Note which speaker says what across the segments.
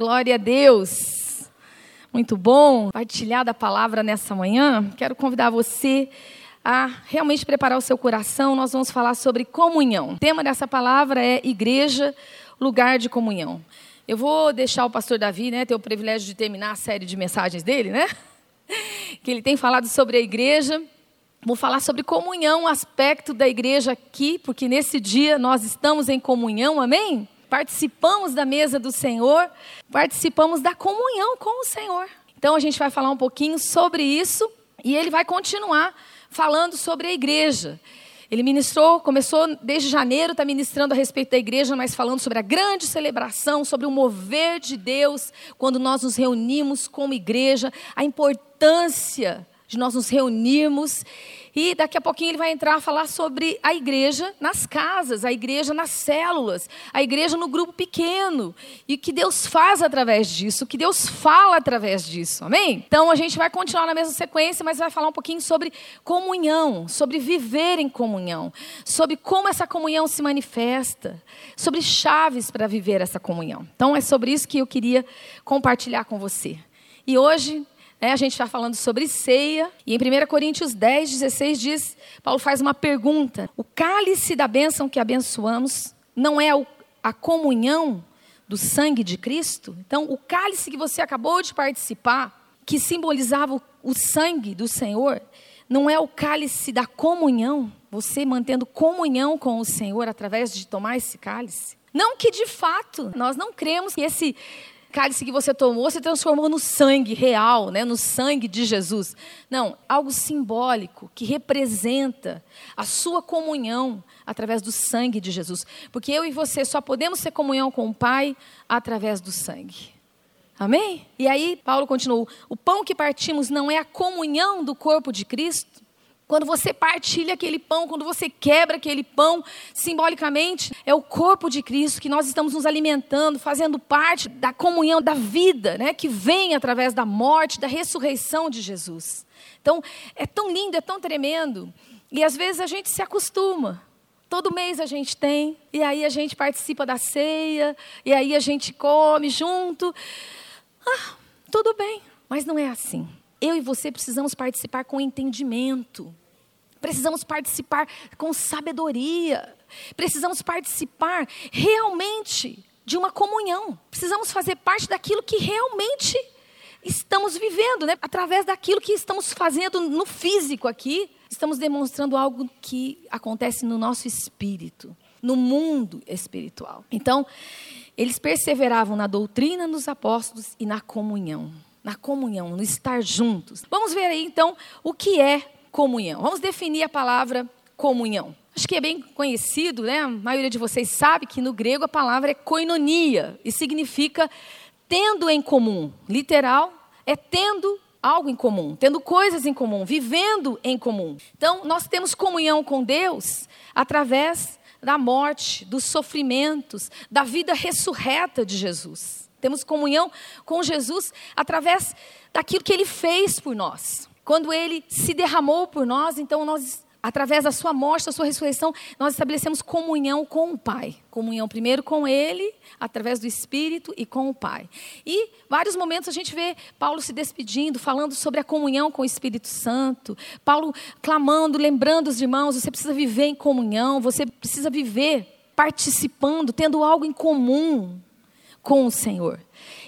Speaker 1: Glória a Deus. Muito bom partilhar da palavra nessa manhã. Quero convidar você a realmente preparar o seu coração. Nós vamos falar sobre comunhão. O tema dessa palavra é igreja, lugar de comunhão. Eu vou deixar o pastor Davi, né, ter o privilégio de terminar a série de mensagens dele, né? Que ele tem falado sobre a igreja. Vou falar sobre comunhão, aspecto da igreja aqui, porque nesse dia nós estamos em comunhão, amém? Participamos da mesa do Senhor, participamos da comunhão com o Senhor. Então a gente vai falar um pouquinho sobre isso e ele vai continuar falando sobre a igreja. Ele ministrou, começou desde janeiro, está ministrando a respeito da igreja, mas falando sobre a grande celebração, sobre o mover de Deus quando nós nos reunimos como igreja, a importância de nós nos reunirmos e daqui a pouquinho ele vai entrar a falar sobre a igreja nas casas, a igreja nas células, a igreja no grupo pequeno. E o que Deus faz através disso, o que Deus fala através disso. Amém? Então a gente vai continuar na mesma sequência, mas vai falar um pouquinho sobre comunhão, sobre viver em comunhão, sobre como essa comunhão se manifesta, sobre chaves para viver essa comunhão. Então é sobre isso que eu queria compartilhar com você. E hoje é, a gente está falando sobre ceia, e em 1 Coríntios 10, 16 diz: Paulo faz uma pergunta. O cálice da bênção que abençoamos não é a comunhão do sangue de Cristo? Então, o cálice que você acabou de participar, que simbolizava o sangue do Senhor, não é o cálice da comunhão, você mantendo comunhão com o Senhor através de tomar esse cálice? Não que de fato nós não cremos que esse cálice que você tomou se transformou no sangue real, né? no sangue de Jesus. Não, algo simbólico que representa a sua comunhão através do sangue de Jesus. Porque eu e você só podemos ter comunhão com o Pai através do sangue. Amém? E aí, Paulo continuou: o pão que partimos não é a comunhão do corpo de Cristo? Quando você partilha aquele pão, quando você quebra aquele pão, simbolicamente, é o corpo de Cristo que nós estamos nos alimentando, fazendo parte da comunhão da vida, né, que vem através da morte, da ressurreição de Jesus. Então, é tão lindo, é tão tremendo. E às vezes a gente se acostuma. Todo mês a gente tem, e aí a gente participa da ceia, e aí a gente come junto. Ah, tudo bem, mas não é assim. Eu e você precisamos participar com entendimento. Precisamos participar com sabedoria. Precisamos participar realmente de uma comunhão. Precisamos fazer parte daquilo que realmente estamos vivendo, né? Através daquilo que estamos fazendo no físico aqui, estamos demonstrando algo que acontece no nosso espírito, no mundo espiritual. Então, eles perseveravam na doutrina dos apóstolos e na comunhão, na comunhão, no estar juntos. Vamos ver aí então o que é comunhão. Vamos definir a palavra comunhão. Acho que é bem conhecido, né? A maioria de vocês sabe que no grego a palavra é koinonia e significa tendo em comum. Literal, é tendo algo em comum, tendo coisas em comum, vivendo em comum. Então, nós temos comunhão com Deus através da morte, dos sofrimentos, da vida ressurreta de Jesus. Temos comunhão com Jesus através daquilo que ele fez por nós. Quando ele se derramou por nós, então nós, através da sua morte, da sua ressurreição, nós estabelecemos comunhão com o Pai. Comunhão primeiro com ele, através do Espírito e com o Pai. E vários momentos a gente vê Paulo se despedindo, falando sobre a comunhão com o Espírito Santo. Paulo clamando, lembrando os irmãos, você precisa viver em comunhão, você precisa viver participando, tendo algo em comum com o Senhor.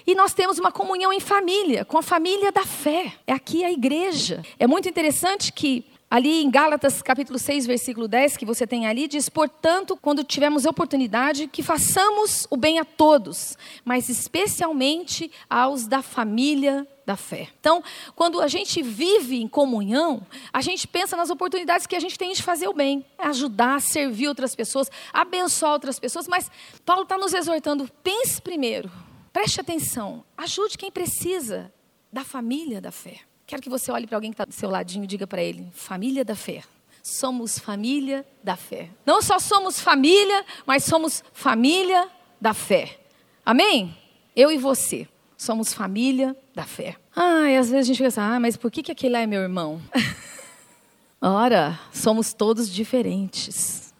Speaker 1: E nós temos uma comunhão em família, com a família da fé. É aqui a igreja. É muito interessante que ali em Gálatas capítulo 6, versículo 10, que você tem ali, diz: "Portanto, quando tivermos oportunidade, que façamos o bem a todos, mas especialmente aos da família da fé. Então, quando a gente vive em comunhão, a gente pensa nas oportunidades que a gente tem de fazer o bem, ajudar, servir outras pessoas, abençoar outras pessoas, mas Paulo está nos exortando: pense primeiro Preste atenção, ajude quem precisa da família da fé. Quero que você olhe para alguém que está do seu ladinho e diga para ele: família da fé. Somos família da fé. Não só somos família, mas somos família da fé. Amém? Eu e você somos família da fé. Ah, e às vezes a gente pensa, ah, mas por que, que aquele lá é meu irmão? Ora, somos todos diferentes.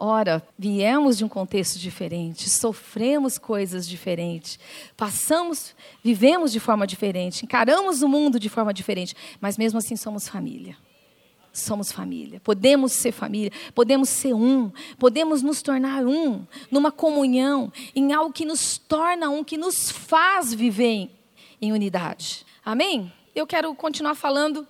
Speaker 1: Ora, viemos de um contexto diferente, sofremos coisas diferentes, passamos, vivemos de forma diferente, encaramos o mundo de forma diferente, mas mesmo assim somos família. Somos família, podemos ser família, podemos ser um, podemos nos tornar um, numa comunhão, em algo que nos torna um, que nos faz viver em, em unidade. Amém? Eu quero continuar falando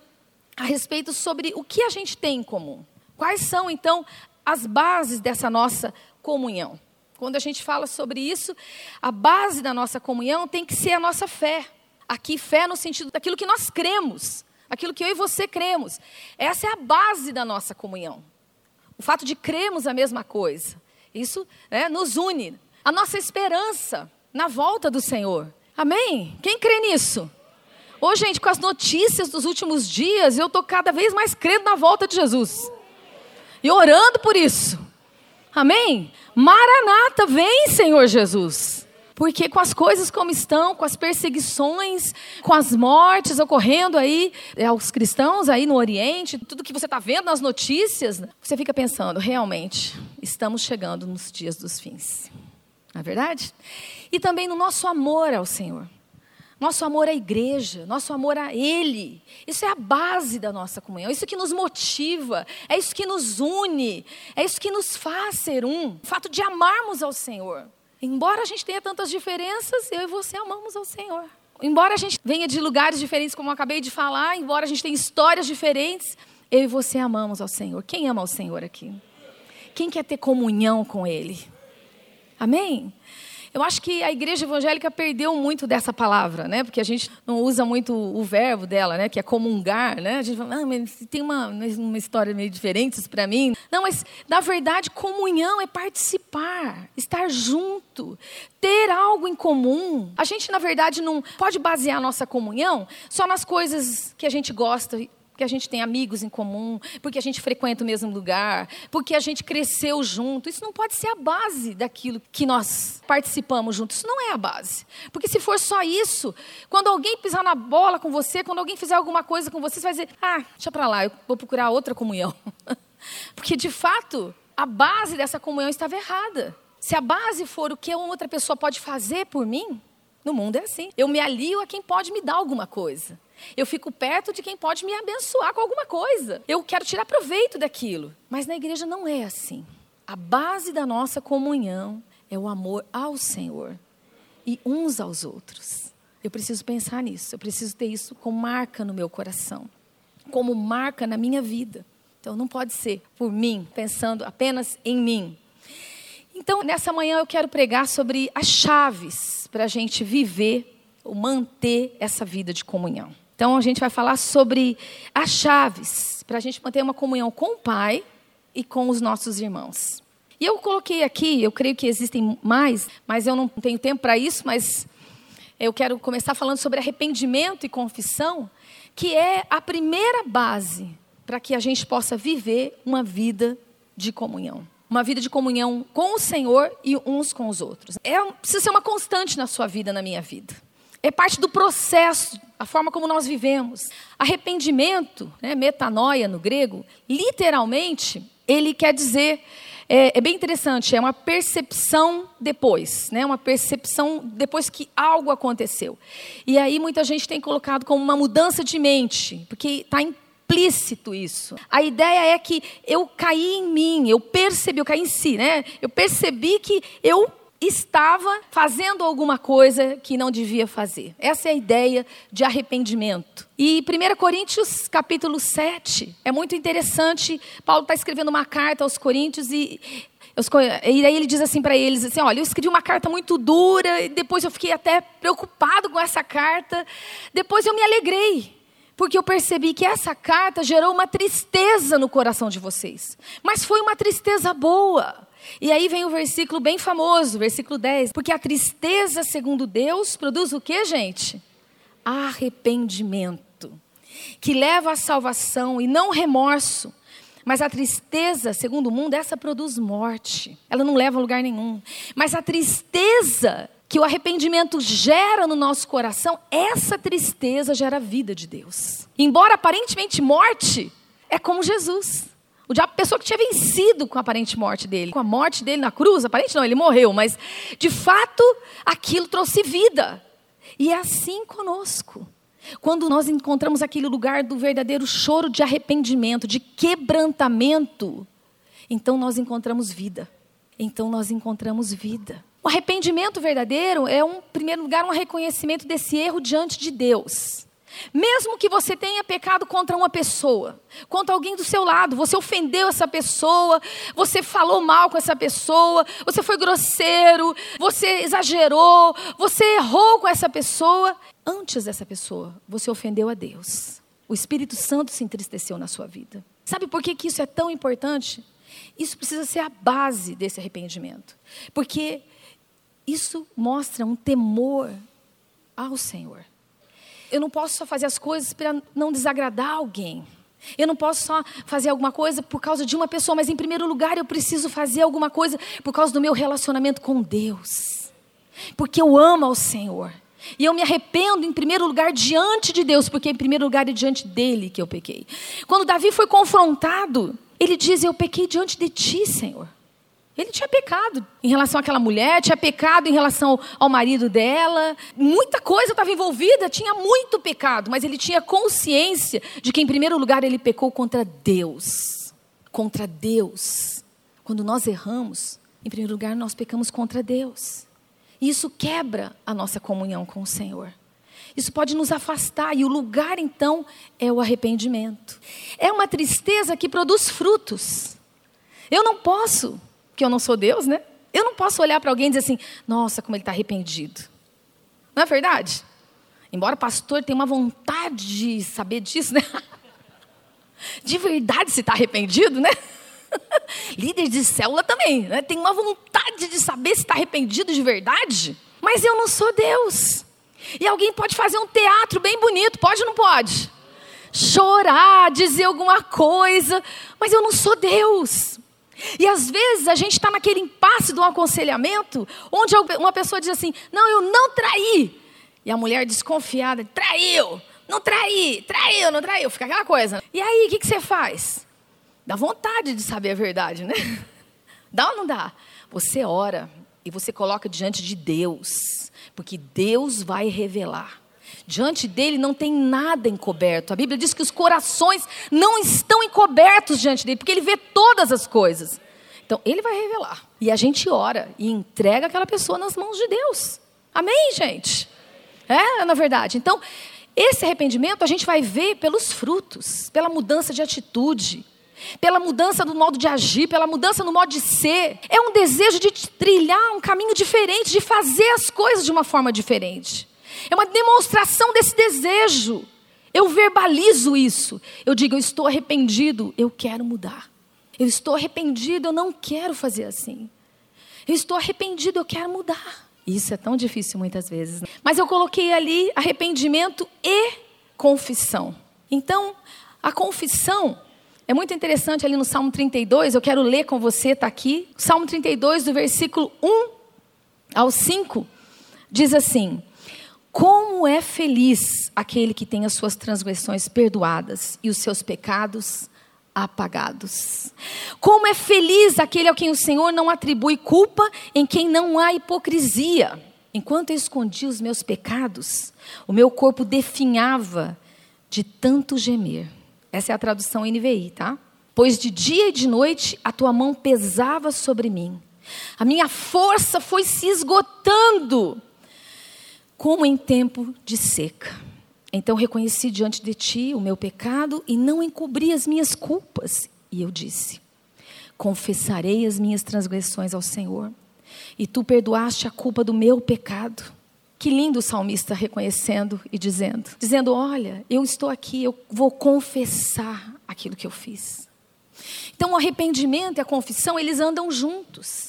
Speaker 1: a respeito sobre o que a gente tem em comum. Quais são, então, as bases dessa nossa comunhão. Quando a gente fala sobre isso, a base da nossa comunhão tem que ser a nossa fé. Aqui, fé no sentido daquilo que nós cremos, aquilo que eu e você cremos. Essa é a base da nossa comunhão. O fato de cremos a mesma coisa. Isso né, nos une. A nossa esperança na volta do Senhor. Amém? Quem crê nisso? Ô, gente, com as notícias dos últimos dias, eu estou cada vez mais crendo na volta de Jesus e orando por isso. Amém? Maranata, vem, Senhor Jesus. Porque com as coisas como estão, com as perseguições, com as mortes ocorrendo aí é, aos cristãos aí no Oriente, tudo que você está vendo nas notícias, você fica pensando, realmente, estamos chegando nos dias dos fins. Não é verdade? E também no nosso amor ao Senhor nosso amor à igreja, nosso amor a Ele. Isso é a base da nossa comunhão, isso que nos motiva, é isso que nos une, é isso que nos faz ser um. O fato de amarmos ao Senhor. Embora a gente tenha tantas diferenças, eu e você amamos ao Senhor. Embora a gente venha de lugares diferentes, como eu acabei de falar, embora a gente tenha histórias diferentes, eu e você amamos ao Senhor. Quem ama ao Senhor aqui? Quem quer ter comunhão com Ele? Amém? Eu acho que a igreja evangélica perdeu muito dessa palavra, né? Porque a gente não usa muito o verbo dela, né? Que é comungar, né? A gente fala, ah, mas tem uma, uma história meio diferente para mim. Não, mas na verdade comunhão é participar, estar junto, ter algo em comum. A gente na verdade não pode basear a nossa comunhão só nas coisas que a gente gosta porque a gente tem amigos em comum, porque a gente frequenta o mesmo lugar, porque a gente cresceu junto. Isso não pode ser a base daquilo que nós participamos juntos. Isso não é a base. Porque se for só isso, quando alguém pisar na bola com você, quando alguém fizer alguma coisa com você, você vai dizer: ah, deixa para lá, eu vou procurar outra comunhão. porque de fato, a base dessa comunhão estava errada. Se a base for o que uma outra pessoa pode fazer por mim, no mundo é assim. Eu me alio a quem pode me dar alguma coisa. Eu fico perto de quem pode me abençoar com alguma coisa. Eu quero tirar proveito daquilo. Mas na igreja não é assim. A base da nossa comunhão é o amor ao Senhor e uns aos outros. Eu preciso pensar nisso. Eu preciso ter isso como marca no meu coração, como marca na minha vida. Então não pode ser por mim, pensando apenas em mim. Então, nessa manhã eu quero pregar sobre as chaves para a gente viver ou manter essa vida de comunhão. Então a gente vai falar sobre as chaves para a gente manter uma comunhão com o Pai e com os nossos irmãos. E eu coloquei aqui, eu creio que existem mais, mas eu não tenho tempo para isso, mas eu quero começar falando sobre arrependimento e confissão, que é a primeira base para que a gente possa viver uma vida de comunhão. Uma vida de comunhão com o Senhor e uns com os outros. É, precisa ser uma constante na sua vida, na minha vida. É parte do processo a forma como nós vivemos. Arrependimento, né, metanoia no grego, literalmente, ele quer dizer, é, é, bem interessante, é uma percepção depois, né, uma percepção depois que algo aconteceu. E aí muita gente tem colocado como uma mudança de mente, porque está implícito isso. A ideia é que eu caí em mim, eu percebi, eu caí em si, né? Eu percebi que eu estava fazendo alguma coisa que não devia fazer. Essa é a ideia de arrependimento. E 1 Coríntios capítulo 7 é muito interessante. Paulo está escrevendo uma carta aos Coríntios e e aí ele diz assim para eles assim, olha, eu escrevi uma carta muito dura e depois eu fiquei até preocupado com essa carta. Depois eu me alegrei, porque eu percebi que essa carta gerou uma tristeza no coração de vocês. Mas foi uma tristeza boa. E aí vem o versículo bem famoso, versículo 10. Porque a tristeza, segundo Deus, produz o que, gente? Arrependimento. Que leva à salvação e não remorso. Mas a tristeza, segundo o mundo, essa produz morte. Ela não leva a lugar nenhum. Mas a tristeza que o arrependimento gera no nosso coração, essa tristeza gera a vida de Deus. Embora aparentemente morte, é como Jesus. O diabo, pessoa que tinha vencido com a aparente morte dele. Com a morte dele na cruz, aparente não, ele morreu, mas de fato aquilo trouxe vida. E é assim conosco. Quando nós encontramos aquele lugar do verdadeiro choro de arrependimento, de quebrantamento, então nós encontramos vida. Então nós encontramos vida. O arrependimento verdadeiro é, um, em primeiro lugar, um reconhecimento desse erro diante de Deus. Mesmo que você tenha pecado contra uma pessoa, contra alguém do seu lado, você ofendeu essa pessoa, você falou mal com essa pessoa, você foi grosseiro, você exagerou, você errou com essa pessoa, antes dessa pessoa, você ofendeu a Deus. O Espírito Santo se entristeceu na sua vida. Sabe por que, que isso é tão importante? Isso precisa ser a base desse arrependimento. Porque isso mostra um temor ao Senhor. Eu não posso só fazer as coisas para não desagradar alguém. Eu não posso só fazer alguma coisa por causa de uma pessoa, mas em primeiro lugar eu preciso fazer alguma coisa por causa do meu relacionamento com Deus. Porque eu amo ao Senhor. E eu me arrependo em primeiro lugar diante de Deus, porque em primeiro lugar é diante dele que eu pequei. Quando Davi foi confrontado, ele diz: Eu pequei diante de ti, Senhor. Ele tinha pecado em relação àquela mulher, tinha pecado em relação ao marido dela, muita coisa estava envolvida, tinha muito pecado, mas ele tinha consciência de que, em primeiro lugar, ele pecou contra Deus. Contra Deus. Quando nós erramos, em primeiro lugar, nós pecamos contra Deus. E isso quebra a nossa comunhão com o Senhor. Isso pode nos afastar, e o lugar então é o arrependimento. É uma tristeza que produz frutos. Eu não posso porque eu não sou Deus, né? Eu não posso olhar para alguém e dizer assim, nossa, como ele está arrependido. Não é verdade? Embora o pastor tenha uma vontade de saber disso, né? De verdade se está arrependido, né? Líder de célula também, né? Tem uma vontade de saber se está arrependido de verdade. Mas eu não sou Deus. E alguém pode fazer um teatro bem bonito, pode ou não pode? Chorar, dizer alguma coisa, mas eu não sou Deus. E às vezes a gente está naquele impasse do aconselhamento, onde uma pessoa diz assim: Não, eu não traí. E a mulher desconfiada: Traiu, não traí, traiu, não traiu. Fica aquela coisa. E aí, o que, que você faz? Dá vontade de saber a verdade, né? Dá ou não dá? Você ora e você coloca diante de Deus, porque Deus vai revelar. Diante dele não tem nada encoberto. A Bíblia diz que os corações não estão encobertos diante dele, porque ele vê todas as coisas. Então, ele vai revelar. E a gente ora e entrega aquela pessoa nas mãos de Deus. Amém, gente? É, na verdade. Então, esse arrependimento a gente vai ver pelos frutos, pela mudança de atitude, pela mudança do modo de agir, pela mudança no modo de ser. É um desejo de trilhar um caminho diferente, de fazer as coisas de uma forma diferente. É uma demonstração desse desejo. Eu verbalizo isso. Eu digo, eu estou arrependido, eu quero mudar. Eu estou arrependido, eu não quero fazer assim. Eu estou arrependido, eu quero mudar. Isso é tão difícil muitas vezes. Né? Mas eu coloquei ali arrependimento e confissão. Então, a confissão é muito interessante ali no Salmo 32, eu quero ler com você, está aqui. Salmo 32, do versículo 1 ao 5, diz assim: como é feliz aquele que tem as suas transgressões perdoadas e os seus pecados apagados. Como é feliz aquele ao quem o Senhor não atribui culpa, em quem não há hipocrisia. Enquanto eu escondia os meus pecados, o meu corpo definhava de tanto gemer. Essa é a tradução NVI, tá? Pois de dia e de noite a tua mão pesava sobre mim. A minha força foi se esgotando como em tempo de seca. Então reconheci diante de ti o meu pecado e não encobri as minhas culpas. E eu disse: Confessarei as minhas transgressões ao Senhor, e tu perdoaste a culpa do meu pecado. Que lindo o salmista reconhecendo e dizendo: dizendo, olha, eu estou aqui, eu vou confessar aquilo que eu fiz. Então o arrependimento e a confissão, eles andam juntos.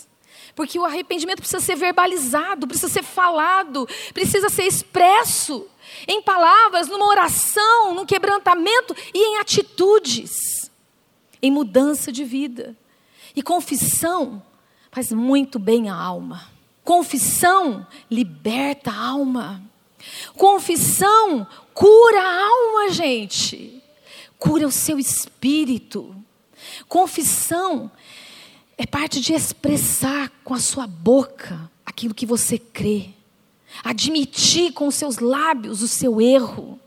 Speaker 1: Porque o arrependimento precisa ser verbalizado, precisa ser falado, precisa ser expresso em palavras, numa oração, num quebrantamento e em atitudes, em mudança de vida. E confissão faz muito bem à alma. Confissão liberta a alma. Confissão cura a alma, gente. Cura o seu espírito. Confissão é parte de expressar com a sua boca aquilo que você crê, admitir com os seus lábios o seu erro.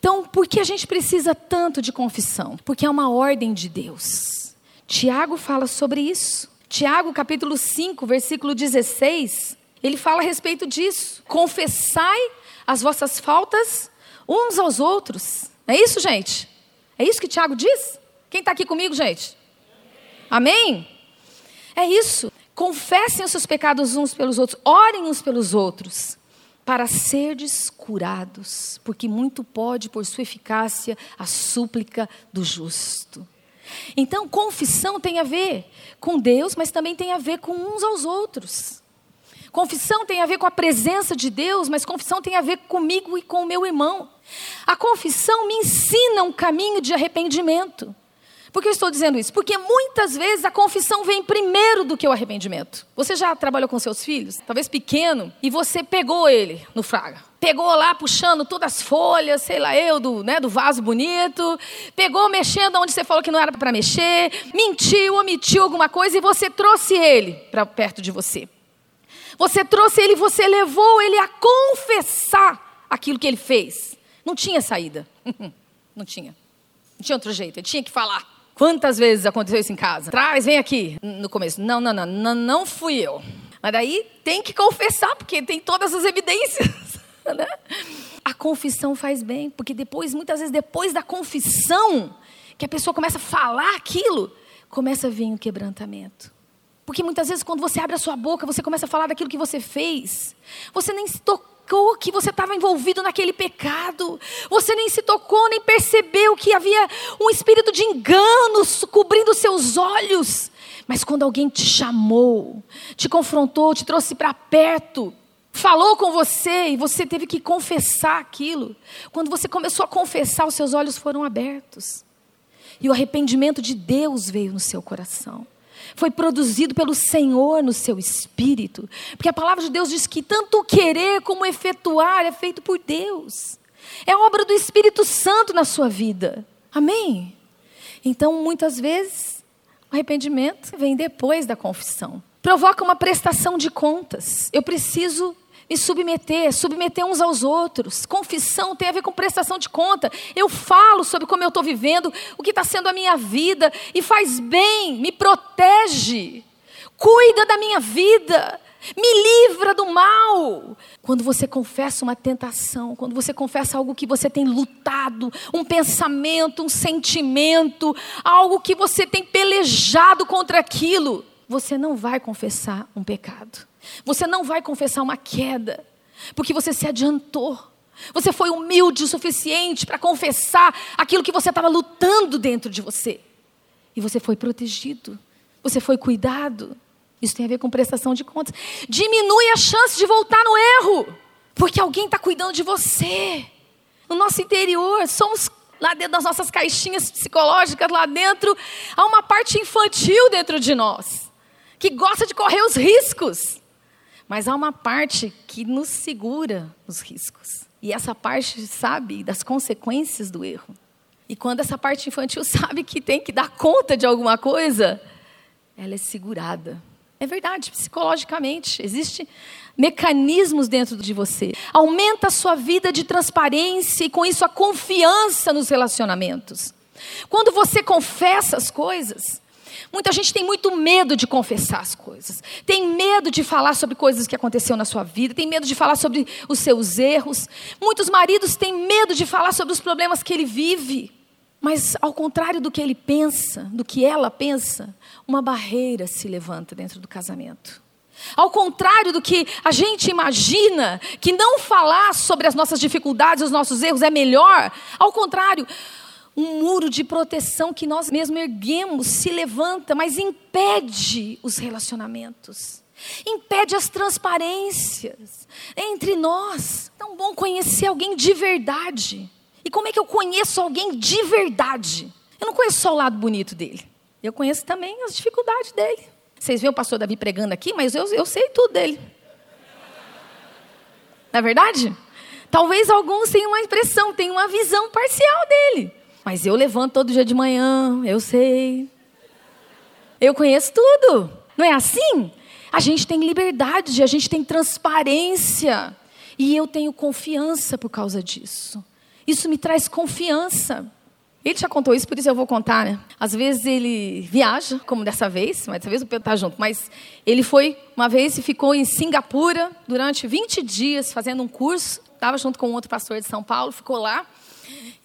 Speaker 1: Então, por que a gente precisa tanto de confissão? Porque é uma ordem de Deus. Tiago fala sobre isso. Tiago, capítulo 5, versículo 16, ele fala a respeito disso. Confessai as vossas faltas uns aos outros. É isso, gente? É isso que Tiago diz? Quem está aqui comigo, gente? Amém? É isso. Confessem os seus pecados uns pelos outros, orem uns pelos outros, para serdes curados, porque muito pode, por sua eficácia, a súplica do justo. Então, confissão tem a ver com Deus, mas também tem a ver com uns aos outros. Confissão tem a ver com a presença de Deus, mas confissão tem a ver comigo e com o meu irmão. A confissão me ensina um caminho de arrependimento. Por que eu estou dizendo isso? Porque muitas vezes a confissão vem primeiro do que o arrependimento. Você já trabalhou com seus filhos, talvez pequeno, e você pegou ele no fraga. Pegou lá puxando todas as folhas, sei lá eu, do, né, do vaso bonito. Pegou mexendo onde você falou que não era para mexer. Mentiu, omitiu alguma coisa e você trouxe ele para perto de você. Você trouxe ele, você levou ele a confessar aquilo que ele fez. Não tinha saída. Não tinha. Não tinha outro jeito. Ele tinha que falar. Quantas vezes aconteceu isso em casa? Traz, vem aqui. No começo, não, não, não, não, não fui eu. Mas daí tem que confessar, porque tem todas as evidências. Né? A confissão faz bem, porque depois, muitas vezes, depois da confissão, que a pessoa começa a falar aquilo, começa a vir o quebrantamento. Porque muitas vezes, quando você abre a sua boca, você começa a falar daquilo que você fez, você nem se tocou tocou que você estava envolvido naquele pecado. Você nem se tocou, nem percebeu que havia um espírito de engano cobrindo seus olhos. Mas quando alguém te chamou, te confrontou, te trouxe para perto, falou com você e você teve que confessar aquilo. Quando você começou a confessar, os seus olhos foram abertos. E o arrependimento de Deus veio no seu coração foi produzido pelo Senhor no seu espírito. Porque a palavra de Deus diz que tanto querer como efetuar é feito por Deus. É obra do Espírito Santo na sua vida. Amém? Então, muitas vezes, o arrependimento vem depois da confissão. Provoca uma prestação de contas. Eu preciso me submeter, submeter uns aos outros. Confissão tem a ver com prestação de conta. Eu falo sobre como eu estou vivendo, o que está sendo a minha vida, e faz bem, me protege, cuida da minha vida, me livra do mal. Quando você confessa uma tentação, quando você confessa algo que você tem lutado, um pensamento, um sentimento, algo que você tem pelejado contra aquilo, você não vai confessar um pecado. Você não vai confessar uma queda, porque você se adiantou. Você foi humilde o suficiente para confessar aquilo que você estava lutando dentro de você. E você foi protegido. Você foi cuidado. Isso tem a ver com prestação de contas. Diminui a chance de voltar no erro, porque alguém está cuidando de você. No nosso interior, somos lá dentro das nossas caixinhas psicológicas, lá dentro, há uma parte infantil dentro de nós, que gosta de correr os riscos. Mas há uma parte que nos segura os riscos. E essa parte sabe das consequências do erro. E quando essa parte infantil sabe que tem que dar conta de alguma coisa, ela é segurada. É verdade, psicologicamente, existem mecanismos dentro de você. Aumenta a sua vida de transparência e com isso a confiança nos relacionamentos. Quando você confessa as coisas, Muita gente tem muito medo de confessar as coisas, tem medo de falar sobre coisas que aconteceu na sua vida, tem medo de falar sobre os seus erros. Muitos maridos têm medo de falar sobre os problemas que ele vive. Mas, ao contrário do que ele pensa, do que ela pensa, uma barreira se levanta dentro do casamento. Ao contrário do que a gente imagina, que não falar sobre as nossas dificuldades, os nossos erros é melhor, ao contrário, um muro de proteção que nós mesmos erguemos se levanta, mas impede os relacionamentos. Impede as transparências entre nós. Tão bom conhecer alguém de verdade. E como é que eu conheço alguém de verdade? Eu não conheço só o lado bonito dele. Eu conheço também as dificuldades dele. Vocês veem o pastor Davi pregando aqui, mas eu, eu sei tudo dele. Não é verdade? Talvez alguns tenham uma impressão, tenham uma visão parcial dele. Mas eu levanto todo dia de manhã, eu sei. Eu conheço tudo. Não é assim? A gente tem liberdade, a gente tem transparência. E eu tenho confiança por causa disso. Isso me traz confiança. Ele já contou isso, por isso eu vou contar, né? Às vezes ele viaja, como dessa vez, mas dessa vez o Pedro está junto. Mas ele foi uma vez e ficou em Singapura durante 20 dias fazendo um curso. Estava junto com outro pastor de São Paulo, ficou lá.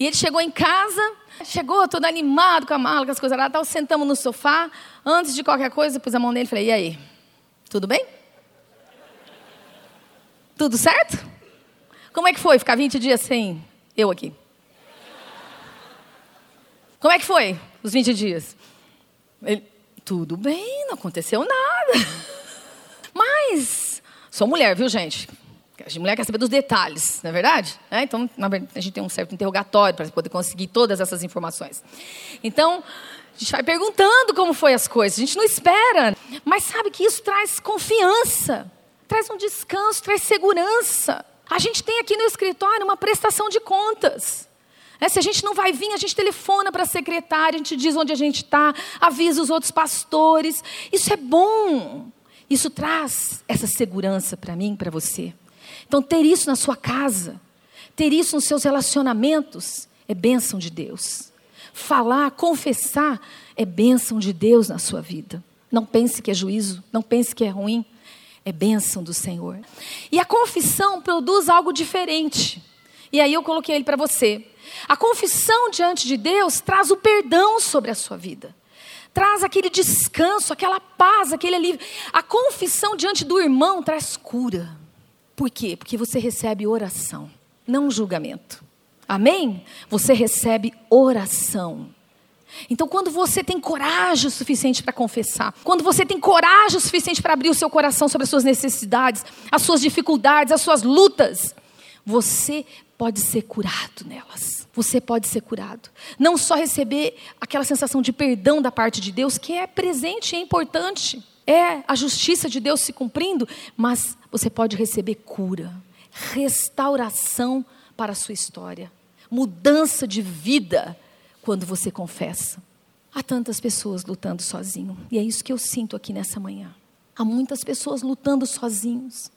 Speaker 1: E ele chegou em casa, chegou todo animado com a mala, com as coisas lá, tal, sentamos no sofá. Antes de qualquer coisa, pus a mão nele e falei: E aí? Tudo bem? Tudo certo? Como é que foi ficar 20 dias sem eu aqui? Como é que foi os 20 dias? Ele, tudo bem, não aconteceu nada. Mas, sou mulher, viu, gente? A mulher quer saber dos detalhes, não é verdade? É, então, a gente tem um certo interrogatório para poder conseguir todas essas informações. Então, a gente vai perguntando como foi as coisas, a gente não espera. Mas sabe que isso traz confiança, traz um descanso, traz segurança. A gente tem aqui no escritório uma prestação de contas. É, se a gente não vai vir, a gente telefona para a secretária, a gente diz onde a gente está, avisa os outros pastores. Isso é bom. Isso traz essa segurança para mim, para você. Então, ter isso na sua casa, ter isso nos seus relacionamentos, é bênção de Deus. Falar, confessar, é bênção de Deus na sua vida. Não pense que é juízo, não pense que é ruim. É bênção do Senhor. E a confissão produz algo diferente. E aí eu coloquei ele para você. A confissão diante de Deus traz o perdão sobre a sua vida. Traz aquele descanso, aquela paz, aquele alívio. A confissão diante do irmão traz cura. Por quê? Porque você recebe oração, não julgamento. Amém? Você recebe oração. Então, quando você tem coragem o suficiente para confessar, quando você tem coragem o suficiente para abrir o seu coração sobre as suas necessidades, as suas dificuldades, as suas lutas, você pode ser curado nelas. Você pode ser curado. Não só receber aquela sensação de perdão da parte de Deus, que é presente e é importante. É a justiça de Deus se cumprindo, mas você pode receber cura, restauração para a sua história, mudança de vida quando você confessa. Há tantas pessoas lutando sozinho, e é isso que eu sinto aqui nessa manhã. Há muitas pessoas lutando sozinhos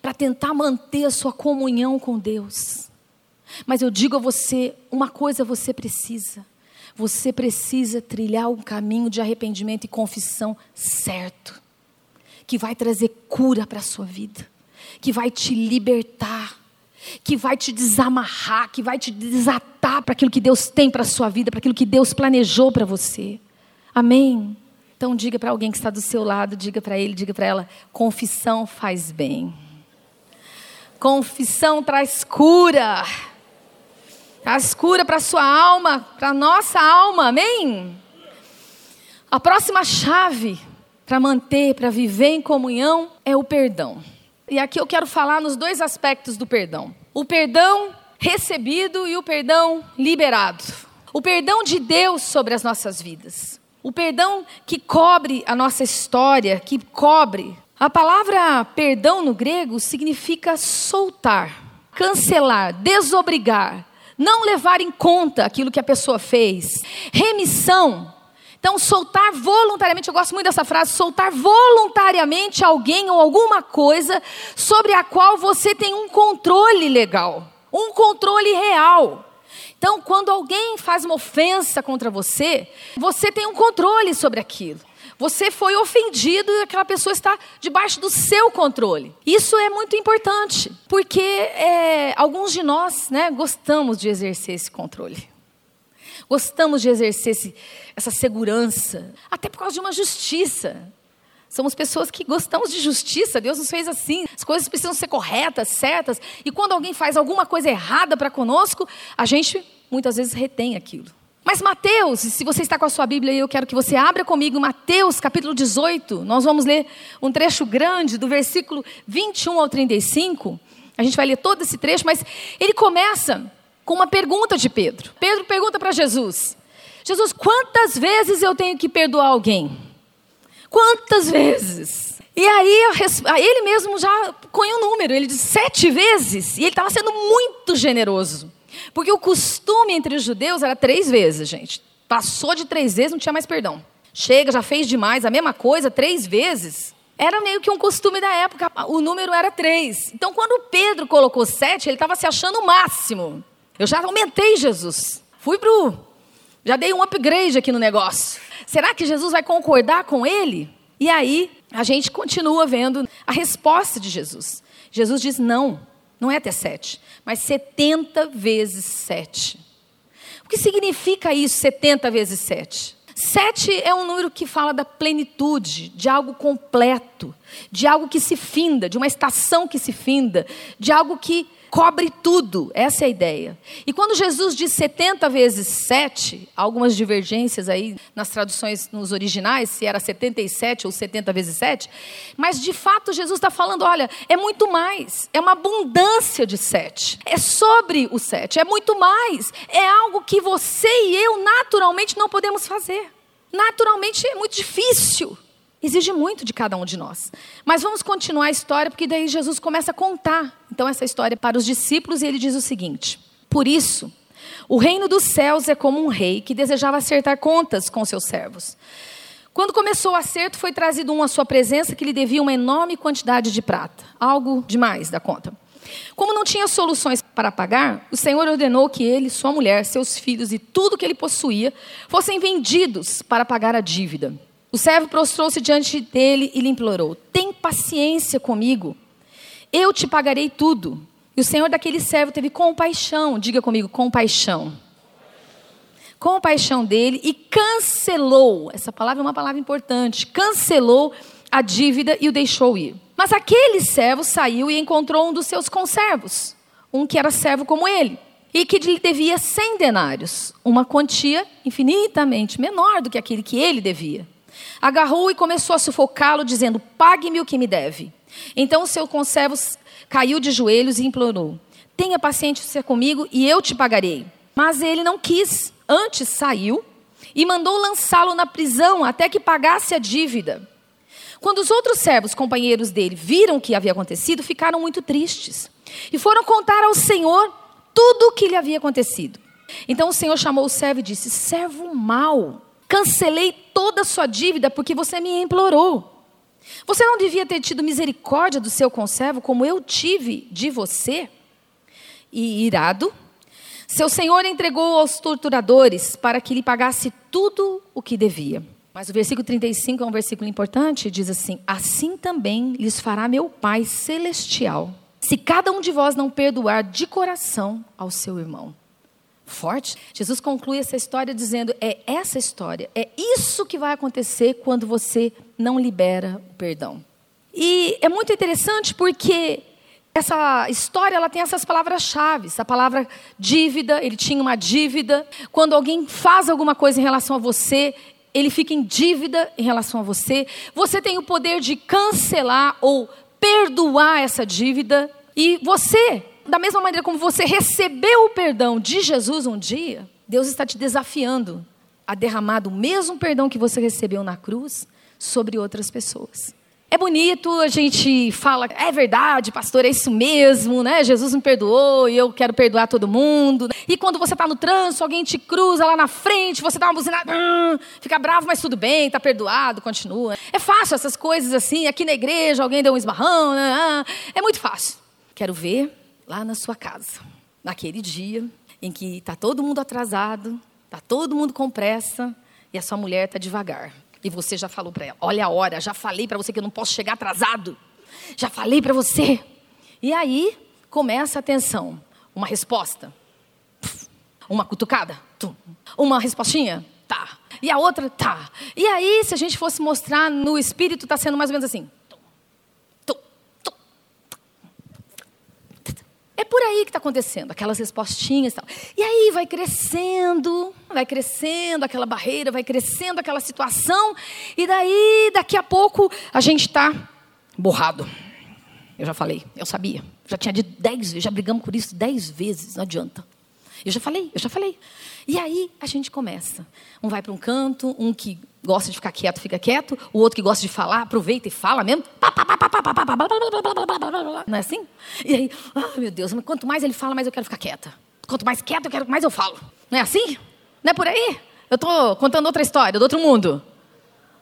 Speaker 1: para tentar manter a sua comunhão com Deus. Mas eu digo a você, uma coisa você precisa. Você precisa trilhar um caminho de arrependimento e confissão certo, que vai trazer cura para a sua vida, que vai te libertar, que vai te desamarrar, que vai te desatar para aquilo que Deus tem para a sua vida, para aquilo que Deus planejou para você. Amém? Então diga para alguém que está do seu lado, diga para ele, diga para ela: confissão faz bem. Confissão traz cura. Traz cura para a sua alma, para a nossa alma, amém? A próxima chave para manter, para viver em comunhão é o perdão. E aqui eu quero falar nos dois aspectos do perdão: o perdão recebido e o perdão liberado. O perdão de Deus sobre as nossas vidas. O perdão que cobre a nossa história, que cobre. A palavra perdão no grego significa soltar, cancelar, desobrigar, não levar em conta aquilo que a pessoa fez. Remissão. Então, soltar voluntariamente, eu gosto muito dessa frase, soltar voluntariamente alguém ou alguma coisa sobre a qual você tem um controle legal, um controle real. Então, quando alguém faz uma ofensa contra você, você tem um controle sobre aquilo. Você foi ofendido e aquela pessoa está debaixo do seu controle. Isso é muito importante, porque é, alguns de nós né, gostamos de exercer esse controle. Gostamos de exercer esse, essa segurança, até por causa de uma justiça. Somos pessoas que gostamos de justiça, Deus nos fez assim. As coisas precisam ser corretas, certas. E quando alguém faz alguma coisa errada para conosco, a gente muitas vezes retém aquilo. Mas Mateus, se você está com a sua Bíblia eu quero que você abra comigo Mateus capítulo 18. Nós vamos ler um trecho grande do versículo 21 ao 35. A gente vai ler todo esse trecho, mas ele começa com uma pergunta de Pedro. Pedro pergunta para Jesus: Jesus, quantas vezes eu tenho que perdoar alguém? Quantas vezes? E aí ele mesmo já põe um número, ele diz sete vezes, e ele estava sendo muito generoso. Porque o costume entre os judeus era três vezes, gente. Passou de três vezes, não tinha mais perdão. Chega, já fez demais, a mesma coisa três vezes. Era meio que um costume da época, o número era três. Então, quando Pedro colocou sete, ele estava se achando o máximo. Eu já aumentei Jesus. Fui pro. Já dei um upgrade aqui no negócio. Será que Jesus vai concordar com ele? E aí, a gente continua vendo a resposta de Jesus. Jesus diz: não, não é até sete, mas 70 vezes sete. O que significa isso, 70 vezes 7? Sete é um número que fala da plenitude, de algo completo, de algo que se finda, de uma estação que se finda, de algo que cobre tudo. Essa é a ideia. E quando Jesus diz 70 vezes 7, há algumas divergências aí nas traduções nos originais, se era 77 ou 70 vezes 7, mas de fato Jesus está falando: olha, é muito mais, é uma abundância de 7, é sobre o 7, é muito mais, é algo que você e eu naturalmente não podemos fazer. Naturalmente é muito difícil. Exige muito de cada um de nós. Mas vamos continuar a história, porque daí Jesus começa a contar. Então, essa história para os discípulos, e ele diz o seguinte: Por isso, o reino dos céus é como um rei que desejava acertar contas com seus servos. Quando começou o acerto, foi trazido um à sua presença que lhe devia uma enorme quantidade de prata, algo demais da conta. Como não tinha soluções para pagar, o Senhor ordenou que ele, sua mulher, seus filhos e tudo que ele possuía fossem vendidos para pagar a dívida. O servo prostrou-se diante dele e lhe implorou: Tem paciência comigo, eu te pagarei tudo. E o senhor daquele servo teve compaixão, diga comigo, compaixão. Compaixão dele e cancelou, essa palavra é uma palavra importante, cancelou a dívida e o deixou ir. Mas aquele servo saiu e encontrou um dos seus conservos, um que era servo como ele, e que lhe devia cem denários, uma quantia infinitamente menor do que aquele que ele devia. Agarrou e começou a sufocá-lo, dizendo: Pague-me o que me deve. Então o seu conservo caiu de joelhos e implorou: Tenha paciência comigo e eu te pagarei. Mas ele não quis, antes saiu e mandou lançá-lo na prisão até que pagasse a dívida. Quando os outros servos, companheiros dele, viram o que havia acontecido, ficaram muito tristes e foram contar ao Senhor tudo o que lhe havia acontecido. Então o Senhor chamou o servo e disse: Servo mau, Cancelei toda a sua dívida porque você me implorou. Você não devia ter tido misericórdia do seu conservo como eu tive de você? E irado, seu senhor entregou aos torturadores para que lhe pagasse tudo o que devia. Mas o versículo 35 é um versículo importante, diz assim: Assim também lhes fará meu Pai celestial, se cada um de vós não perdoar de coração ao seu irmão forte. Jesus conclui essa história dizendo: é essa história, é isso que vai acontecer quando você não libera o perdão. E é muito interessante porque essa história ela tem essas palavras-chave. A palavra dívida, ele tinha uma dívida. Quando alguém faz alguma coisa em relação a você, ele fica em dívida em relação a você. Você tem o poder de cancelar ou perdoar essa dívida. E você da mesma maneira como você recebeu o perdão de Jesus um dia, Deus está te desafiando a derramar o mesmo perdão que você recebeu na cruz sobre outras pessoas. É bonito, a gente fala, é verdade, pastor, é isso mesmo, né? Jesus me perdoou e eu quero perdoar todo mundo. E quando você está no trânsito, alguém te cruza lá na frente, você dá uma buzinada, hum, fica bravo, mas tudo bem, está perdoado, continua. É fácil essas coisas assim, aqui na igreja alguém deu um esbarrão, né? Ah, é muito fácil. Quero ver lá na sua casa, naquele dia em que está todo mundo atrasado, está todo mundo com pressa e a sua mulher está devagar. E você já falou para ela: Olha a hora, já falei para você que eu não posso chegar atrasado. Já falei para você. E aí começa a tensão. Uma resposta. Uma cutucada. Uma respostinha. Tá. E a outra, tá. E aí, se a gente fosse mostrar no espírito, está sendo mais ou menos assim. Por aí que está acontecendo, aquelas respostinhas e tal. E aí vai crescendo, vai crescendo aquela barreira, vai crescendo aquela situação, e daí, daqui a pouco, a gente está borrado. Eu já falei, eu sabia. Já tinha dito dez vezes, já brigamos por isso dez vezes, não adianta. Eu já falei, eu já falei. E aí a gente começa. Um vai para um canto, um que gosta de ficar quieto, fica quieto, o outro que gosta de falar, aproveita e fala mesmo. Não é assim? E aí, oh, meu Deus, quanto mais ele fala, mais eu quero ficar quieta. Quanto mais quieto, eu quero, mais eu falo. Não é assim? Não é por aí? Eu estou contando outra história, do outro mundo.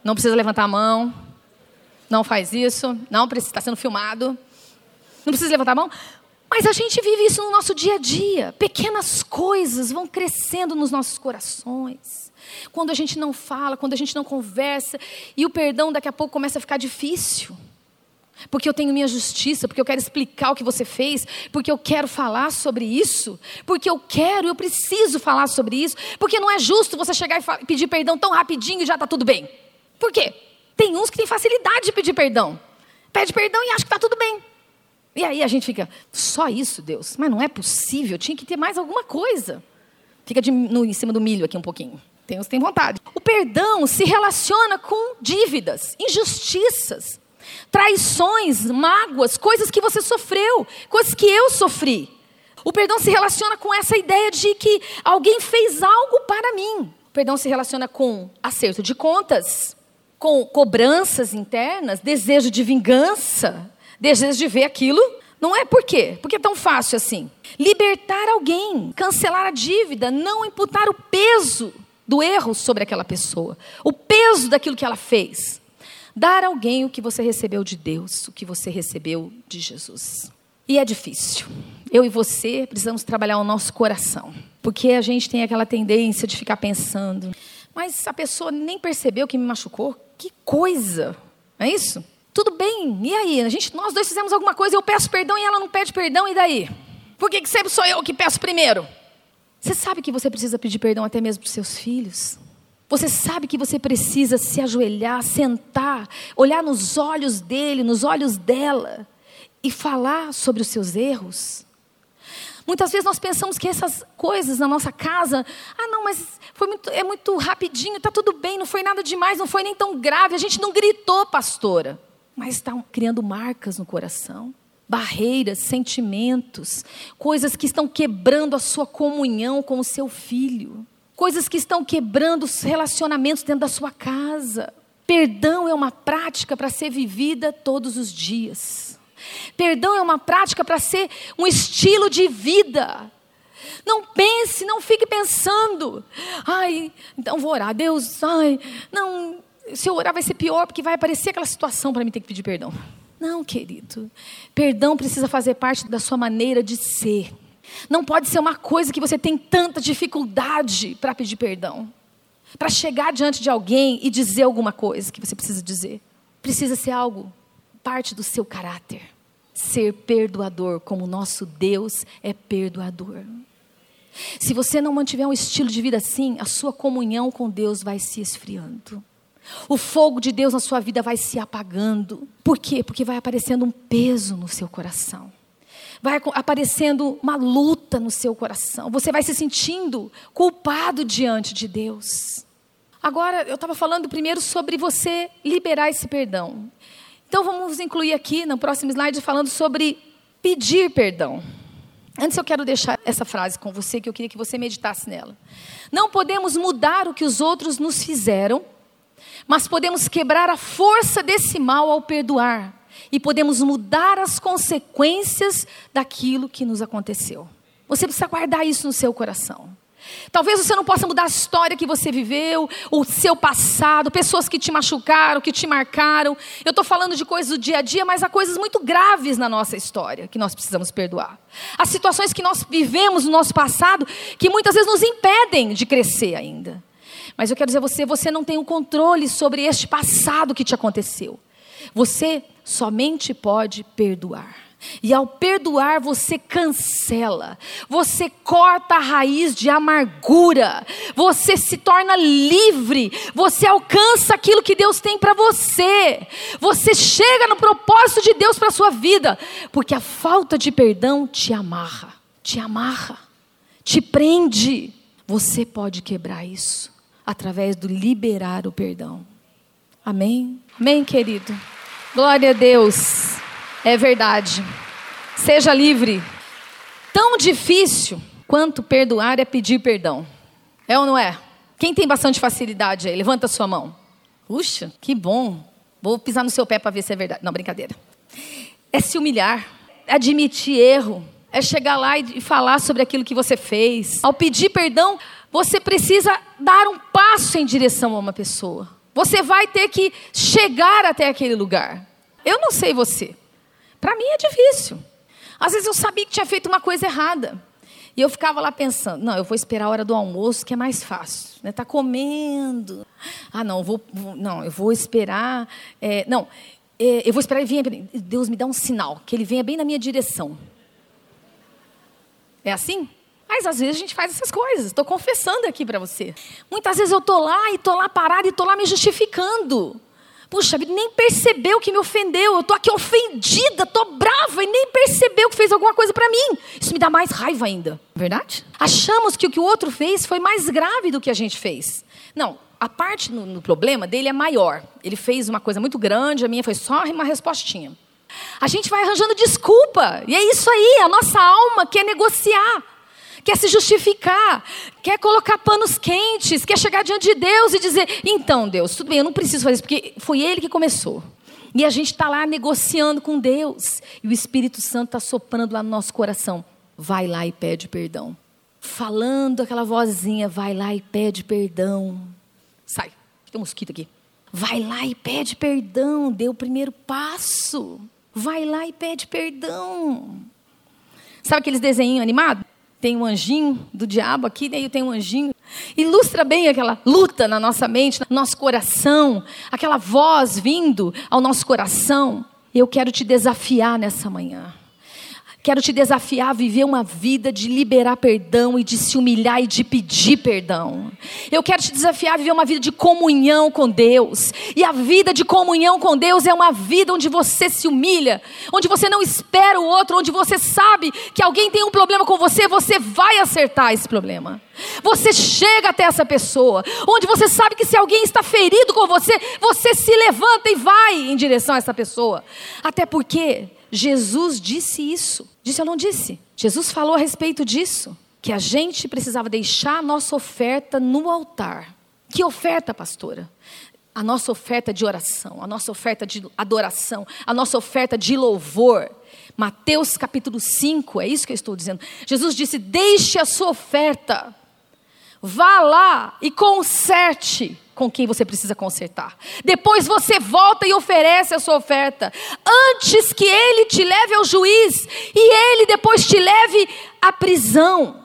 Speaker 1: Não precisa levantar a mão. Não faz isso. Não precisa estar sendo filmado. Não precisa levantar a mão. Mas a gente vive isso no nosso dia a dia. Pequenas coisas vão crescendo nos nossos corações. Quando a gente não fala, quando a gente não conversa, e o perdão daqui a pouco começa a ficar difícil. Porque eu tenho minha justiça, porque eu quero explicar o que você fez, porque eu quero falar sobre isso, porque eu quero, eu preciso falar sobre isso, porque não é justo você chegar e pedir perdão tão rapidinho e já está tudo bem. Por quê? Tem uns que têm facilidade de pedir perdão. Pede perdão e acha que está tudo bem. E aí a gente fica, só isso, Deus? Mas não é possível, tinha que ter mais alguma coisa. Fica de, no, em cima do milho aqui um pouquinho. Tem que têm vontade. O perdão se relaciona com dívidas, injustiças, traições, mágoas, coisas que você sofreu, coisas que eu sofri. O perdão se relaciona com essa ideia de que alguém fez algo para mim. O perdão se relaciona com acerto de contas, com cobranças internas, desejo de vingança, desejo de ver aquilo. Não é por quê? Porque é tão fácil assim. Libertar alguém, cancelar a dívida, não imputar o peso do erro sobre aquela pessoa, o peso daquilo que ela fez. Dar a alguém o que você recebeu de Deus, o que você recebeu de Jesus. E é difícil. Eu e você precisamos trabalhar o nosso coração, porque a gente tem aquela tendência de ficar pensando, mas a pessoa nem percebeu que me machucou. Que coisa! Não é isso? Tudo bem, e aí? A gente, nós dois fizemos alguma coisa, eu peço perdão e ela não pede perdão, e daí? Por que, que sempre sou eu que peço primeiro? Você sabe que você precisa pedir perdão até mesmo para os seus filhos? Você sabe que você precisa se ajoelhar, sentar, olhar nos olhos dele, nos olhos dela e falar sobre os seus erros? Muitas vezes nós pensamos que essas coisas na nossa casa, ah, não, mas foi muito, é muito rapidinho, está tudo bem, não foi nada demais, não foi nem tão grave, a gente não gritou, pastora mas está criando marcas no coração, barreiras, sentimentos, coisas que estão quebrando a sua comunhão com o seu filho, coisas que estão quebrando os relacionamentos dentro da sua casa. Perdão é uma prática para ser vivida todos os dias. Perdão é uma prática para ser um estilo de vida. Não pense, não fique pensando. Ai, então vou orar. Deus, ai, não, se eu orar vai ser pior, porque vai aparecer aquela situação para mim ter que pedir perdão. Não, querido. Perdão precisa fazer parte da sua maneira de ser. Não pode ser uma coisa que você tem tanta dificuldade para pedir perdão. Para chegar diante de alguém e dizer alguma coisa que você precisa dizer. Precisa ser algo, parte do seu caráter. Ser perdoador, como o nosso Deus é perdoador. Se você não mantiver um estilo de vida assim, a sua comunhão com Deus vai se esfriando. O fogo de Deus na sua vida vai se apagando. Por quê? Porque vai aparecendo um peso no seu coração. Vai aparecendo uma luta no seu coração. Você vai se sentindo culpado diante de Deus. Agora, eu estava falando primeiro sobre você liberar esse perdão. Então, vamos incluir aqui no próximo slide falando sobre pedir perdão. Antes, eu quero deixar essa frase com você que eu queria que você meditasse nela. Não podemos mudar o que os outros nos fizeram mas podemos quebrar a força desse mal ao perdoar e podemos mudar as consequências daquilo que nos aconteceu. Você precisa guardar isso no seu coração. Talvez você não possa mudar a história que você viveu, o seu passado, pessoas que te machucaram, que te marcaram. Eu estou falando de coisas do dia a dia, mas há coisas muito graves na nossa história que nós precisamos perdoar. Há situações que nós vivemos no nosso passado que muitas vezes nos impedem de crescer ainda. Mas eu quero dizer a você, você não tem o controle sobre este passado que te aconteceu. Você somente pode perdoar. E ao perdoar, você cancela, você corta a raiz de amargura, você se torna livre, você alcança aquilo que Deus tem para você, você chega no propósito de Deus para a sua vida, porque a falta de perdão te amarra, te amarra, te prende. Você pode quebrar isso através do liberar o perdão. Amém? Amém, querido? Glória a Deus. É verdade. Seja livre. Tão difícil quanto perdoar é pedir perdão. É ou não é? Quem tem bastante facilidade aí? Levanta sua mão. Puxa, que bom. Vou pisar no seu pé para ver se é verdade. Não, brincadeira. É se humilhar, é admitir erro, é chegar lá e falar sobre aquilo que você fez. Ao pedir perdão, você precisa dar um passo em direção a uma pessoa. Você vai ter que chegar até aquele lugar. Eu não sei você. Para mim é difícil. Às vezes eu sabia que tinha feito uma coisa errada. E eu ficava lá pensando, não, eu vou esperar a hora do almoço, que é mais fácil. Né? Tá comendo. Ah, não, vou, vou não, eu vou esperar. É, não, é, eu vou esperar ele vir. Deus me dá um sinal, que ele venha bem na minha direção. É assim? Mas às vezes a gente faz essas coisas. Estou confessando aqui para você. Muitas vezes eu estou lá e estou lá parada e estou lá me justificando. Puxa, nem percebeu que me ofendeu. Eu estou aqui ofendida, estou brava e nem percebeu que fez alguma coisa para mim. Isso me dá mais raiva ainda. Verdade? Achamos que o que o outro fez foi mais grave do que a gente fez. Não, a parte no, no problema dele é maior. Ele fez uma coisa muito grande, a minha foi só uma respostinha. A gente vai arranjando desculpa. E é isso aí, a nossa alma quer negociar quer se justificar, quer colocar panos quentes, quer chegar diante de Deus e dizer: então, Deus, tudo bem, eu não preciso fazer isso, porque foi Ele que começou. E a gente está lá negociando com Deus, e o Espírito Santo está soprando lá no nosso coração: vai lá e pede perdão. Falando aquela vozinha: vai lá e pede perdão. Sai, tem um mosquito aqui. Vai lá e pede perdão, dê o primeiro passo. Vai lá e pede perdão. Sabe aqueles desenhos animados? Tem um anjinho do diabo aqui, daí tem um anjinho. Ilustra bem aquela luta na nossa mente, no nosso coração, aquela voz vindo ao nosso coração. Eu quero te desafiar nessa manhã. Quero te desafiar a viver uma vida de liberar perdão e de se humilhar e de pedir perdão. Eu quero te desafiar a viver uma vida de comunhão com Deus. E a vida de comunhão com Deus é uma vida onde você se humilha, onde você não espera o outro, onde você sabe que alguém tem um problema com você, você vai acertar esse problema. Você chega até essa pessoa, onde você sabe que se alguém está ferido com você, você se levanta e vai em direção a essa pessoa. Até porque Jesus disse isso. Disse ou não disse? Jesus falou a respeito disso. Que a gente precisava deixar a nossa oferta no altar. Que oferta, pastora? A nossa oferta de oração, a nossa oferta de adoração, a nossa oferta de louvor. Mateus capítulo 5, é isso que eu estou dizendo. Jesus disse: Deixe a sua oferta, vá lá e conserte com quem você precisa consertar. Depois você volta e oferece a sua oferta. Antes que ele te leve ao juiz e ele depois te leve à prisão.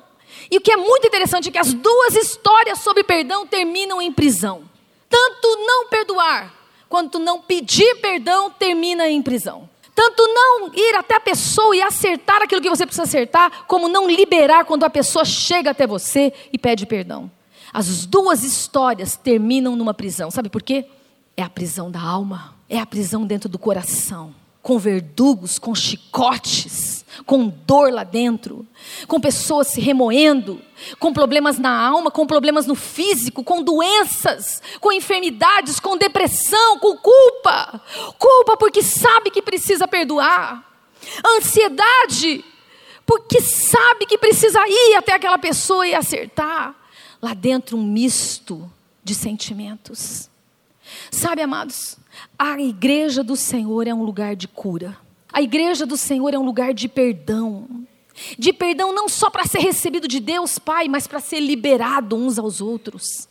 Speaker 1: E o que é muito interessante é que as duas histórias sobre perdão terminam em prisão. Tanto não perdoar quanto não pedir perdão termina em prisão. Tanto não ir até a pessoa e acertar aquilo que você precisa acertar, como não liberar quando a pessoa chega até você e pede perdão. As duas histórias terminam numa prisão. Sabe por quê? É a prisão da alma, é a prisão dentro do coração, com verdugos, com chicotes, com dor lá dentro, com pessoas se remoendo, com problemas na alma, com problemas no físico, com doenças, com enfermidades, com depressão, com culpa. Culpa porque sabe que precisa perdoar. Ansiedade porque sabe que precisa ir até aquela pessoa e acertar lá dentro um misto de sentimentos. Sabe, amados, a igreja do Senhor é um lugar de cura. A igreja do Senhor é um lugar de perdão. De perdão não só para ser recebido de Deus Pai, mas para ser liberado uns aos outros.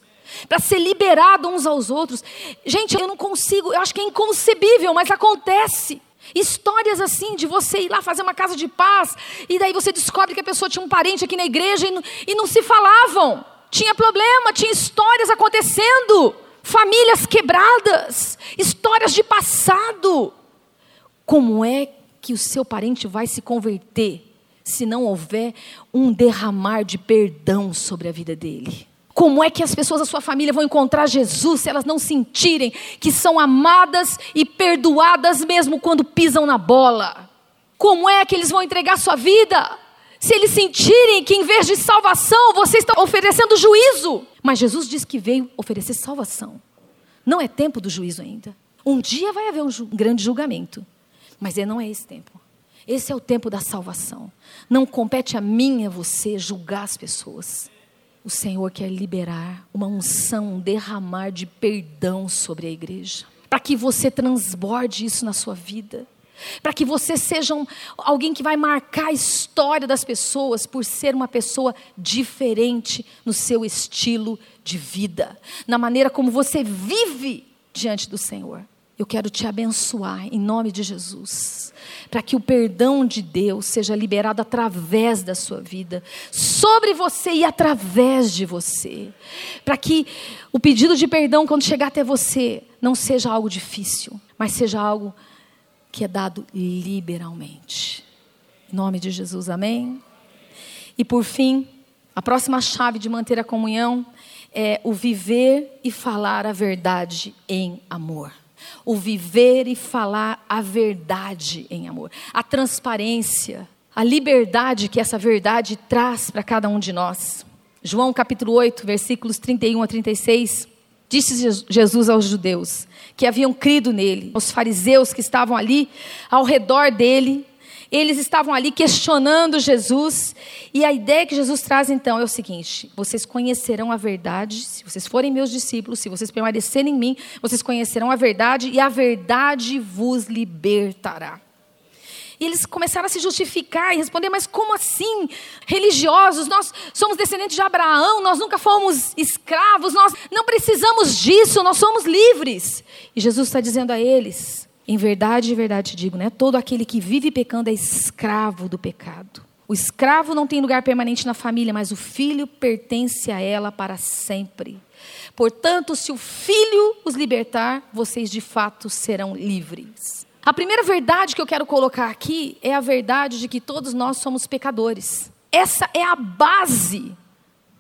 Speaker 1: Para ser liberado uns aos outros. Gente, eu não consigo, eu acho que é inconcebível, mas acontece. Histórias assim de você ir lá fazer uma casa de paz e daí você descobre que a pessoa tinha um parente aqui na igreja e não, e não se falavam tinha problema, tinha histórias acontecendo, famílias quebradas, histórias de passado. Como é que o seu parente vai se converter se não houver um derramar de perdão sobre a vida dele? Como é que as pessoas da sua família vão encontrar Jesus se elas não sentirem que são amadas e perdoadas mesmo quando pisam na bola? Como é que eles vão entregar sua vida? Se eles sentirem que em vez de salvação você está oferecendo juízo. Mas Jesus disse que veio oferecer salvação. Não é tempo do juízo ainda. Um dia vai haver um, grande julgamento, mas não é esse tempo. Esse é o tempo da salvação. Não compete a mim e a você julgar as pessoas. O Senhor quer liberar uma unção, um derramar de perdão sobre a igreja, para que você transborde isso na sua vida para que você seja um, alguém que vai marcar a história das pessoas por ser uma pessoa diferente no seu estilo de vida, na maneira como você vive diante do Senhor. Eu quero te abençoar em nome de Jesus, para que o perdão de Deus seja liberado através da sua vida, sobre você e através de você, para que o pedido de perdão, quando chegar até você, não seja algo difícil, mas seja algo que é dado liberalmente. Em nome de Jesus, amém? E por fim, a próxima chave de manter a comunhão é o viver e falar a verdade em amor o viver e falar a verdade em amor, a transparência, a liberdade que essa verdade traz para cada um de nós. João capítulo 8, versículos 31 a 36, disse Jesus aos judeus que haviam crido nele, aos fariseus que estavam ali ao redor dele, eles estavam ali questionando Jesus, e a ideia que Jesus traz então é o seguinte: vocês conhecerão a verdade, se vocês forem meus discípulos, se vocês permanecerem em mim, vocês conhecerão a verdade, e a verdade vos libertará. E eles começaram a se justificar e responder: mas como assim? Religiosos, nós somos descendentes de Abraão, nós nunca fomos escravos, nós não precisamos disso, nós somos livres. E Jesus está dizendo a eles: em verdade, em verdade te digo, né? Todo aquele que vive pecando é escravo do pecado. O escravo não tem lugar permanente na família, mas o filho pertence a ela para sempre. Portanto, se o filho os libertar, vocês de fato serão livres. A primeira verdade que eu quero colocar aqui é a verdade de que todos nós somos pecadores. Essa é a base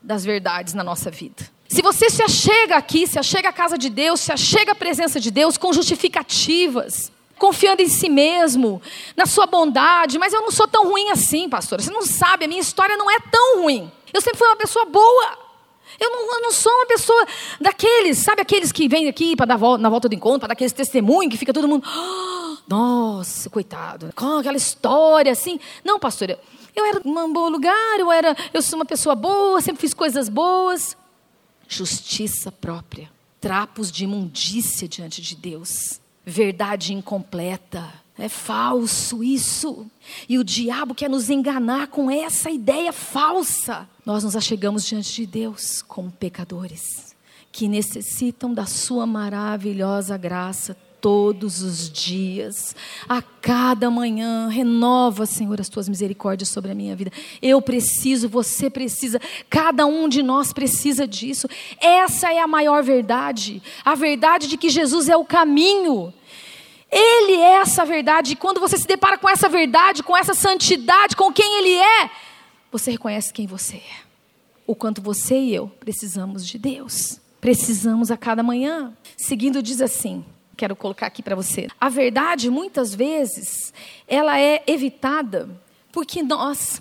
Speaker 1: das verdades na nossa vida. Se você se achega aqui, se achega à casa de Deus, se achega à presença de Deus com justificativas, confiando em si mesmo, na sua bondade, mas eu não sou tão ruim assim, pastora. Você não sabe, a minha história não é tão ruim. Eu sempre fui uma pessoa boa. Eu não, eu não sou uma pessoa daqueles, sabe aqueles que vêm aqui para dar volta, na volta do encontro, para dar aqueles testemunhos que fica todo mundo, oh, nossa, coitado, com aquela história assim. Não, pastora, eu era um bom lugar, eu era, eu sou uma pessoa boa, sempre fiz coisas boas justiça própria, trapos de imundícia diante de Deus, verdade incompleta. É falso isso. E o diabo quer nos enganar com essa ideia falsa. Nós nos achegamos diante de Deus como pecadores que necessitam da Sua maravilhosa graça todos os dias, a cada manhã. Renova, Senhor, as tuas misericórdias sobre a minha vida. Eu preciso, você precisa, cada um de nós precisa disso. Essa é a maior verdade, a verdade de que Jesus é o caminho. Ele é essa verdade, e quando você se depara com essa verdade, com essa santidade, com quem Ele é, você reconhece quem você é. O quanto você e eu precisamos de Deus. Precisamos a cada manhã. Seguindo, diz assim: quero colocar aqui para você. A verdade, muitas vezes, ela é evitada porque nós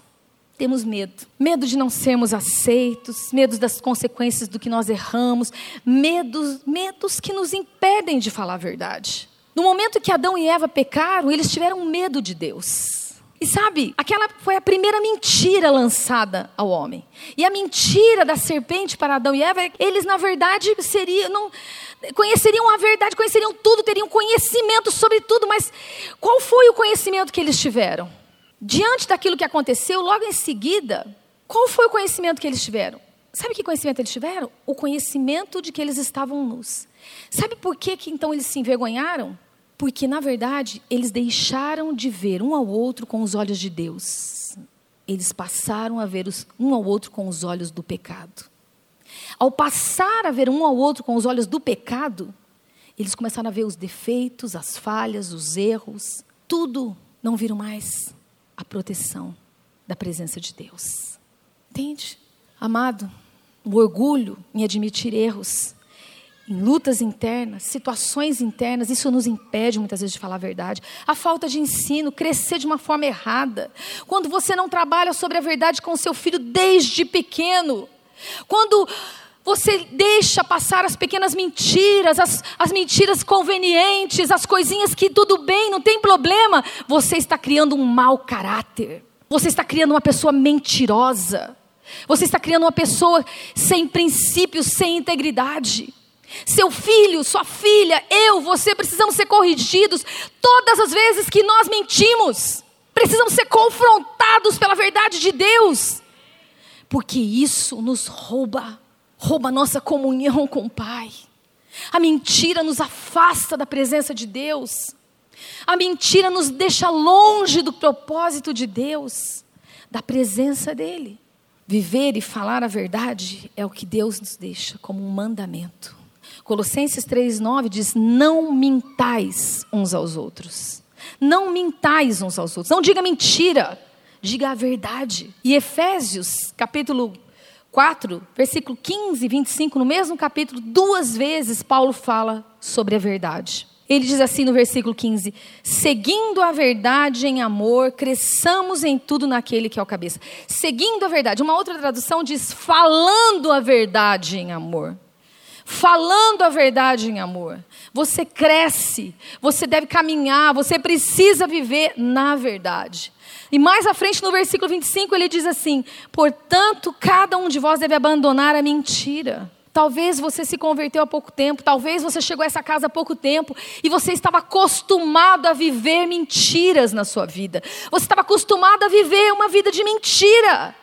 Speaker 1: temos medo. Medo de não sermos aceitos, medo das consequências do que nós erramos, medos, medos que nos impedem de falar a verdade. No momento que Adão e Eva pecaram, eles tiveram medo de Deus. E sabe, aquela foi a primeira mentira lançada ao homem. E a mentira da serpente para Adão e Eva, eles na verdade seriam, não, conheceriam a verdade, conheceriam tudo, teriam conhecimento sobre tudo, mas qual foi o conhecimento que eles tiveram? Diante daquilo que aconteceu, logo em seguida, qual foi o conhecimento que eles tiveram? Sabe que conhecimento eles tiveram? O conhecimento de que eles estavam nus. Sabe por que, que então eles se envergonharam? Porque, na verdade, eles deixaram de ver um ao outro com os olhos de Deus. Eles passaram a ver um ao outro com os olhos do pecado. Ao passar a ver um ao outro com os olhos do pecado, eles começaram a ver os defeitos, as falhas, os erros, tudo. Não viram mais a proteção da presença de Deus. Entende? Amado, o orgulho em admitir erros, em lutas internas, situações internas, isso nos impede muitas vezes de falar a verdade. A falta de ensino, crescer de uma forma errada. Quando você não trabalha sobre a verdade com o seu filho desde pequeno. Quando você deixa passar as pequenas mentiras, as, as mentiras convenientes, as coisinhas que tudo bem, não tem problema. Você está criando um mau caráter. Você está criando uma pessoa mentirosa. Você está criando uma pessoa sem princípios, sem integridade. Seu filho, sua filha, eu, você precisamos ser corrigidos todas as vezes que nós mentimos. Precisamos ser confrontados pela verdade de Deus. Porque isso nos rouba rouba a nossa comunhão com o Pai. A mentira nos afasta da presença de Deus. A mentira nos deixa longe do propósito de Deus, da presença dEle. Viver e falar a verdade é o que Deus nos deixa como um mandamento. Colossenses 3,9 diz: Não mintais uns aos outros. Não mintais uns aos outros. Não diga mentira, diga a verdade. E Efésios, capítulo 4, versículo 15 e 25, no mesmo capítulo, duas vezes Paulo fala sobre a verdade. Ele diz assim no versículo 15: Seguindo a verdade em amor, cresçamos em tudo naquele que é o cabeça. Seguindo a verdade. Uma outra tradução diz: falando a verdade em amor. Falando a verdade em amor. Você cresce, você deve caminhar, você precisa viver na verdade. E mais à frente, no versículo 25, ele diz assim: Portanto, cada um de vós deve abandonar a mentira Talvez você se converteu há pouco tempo, talvez você chegou a essa casa há pouco tempo e você estava acostumado a viver mentiras na sua vida. Você estava acostumado a viver uma vida de mentira.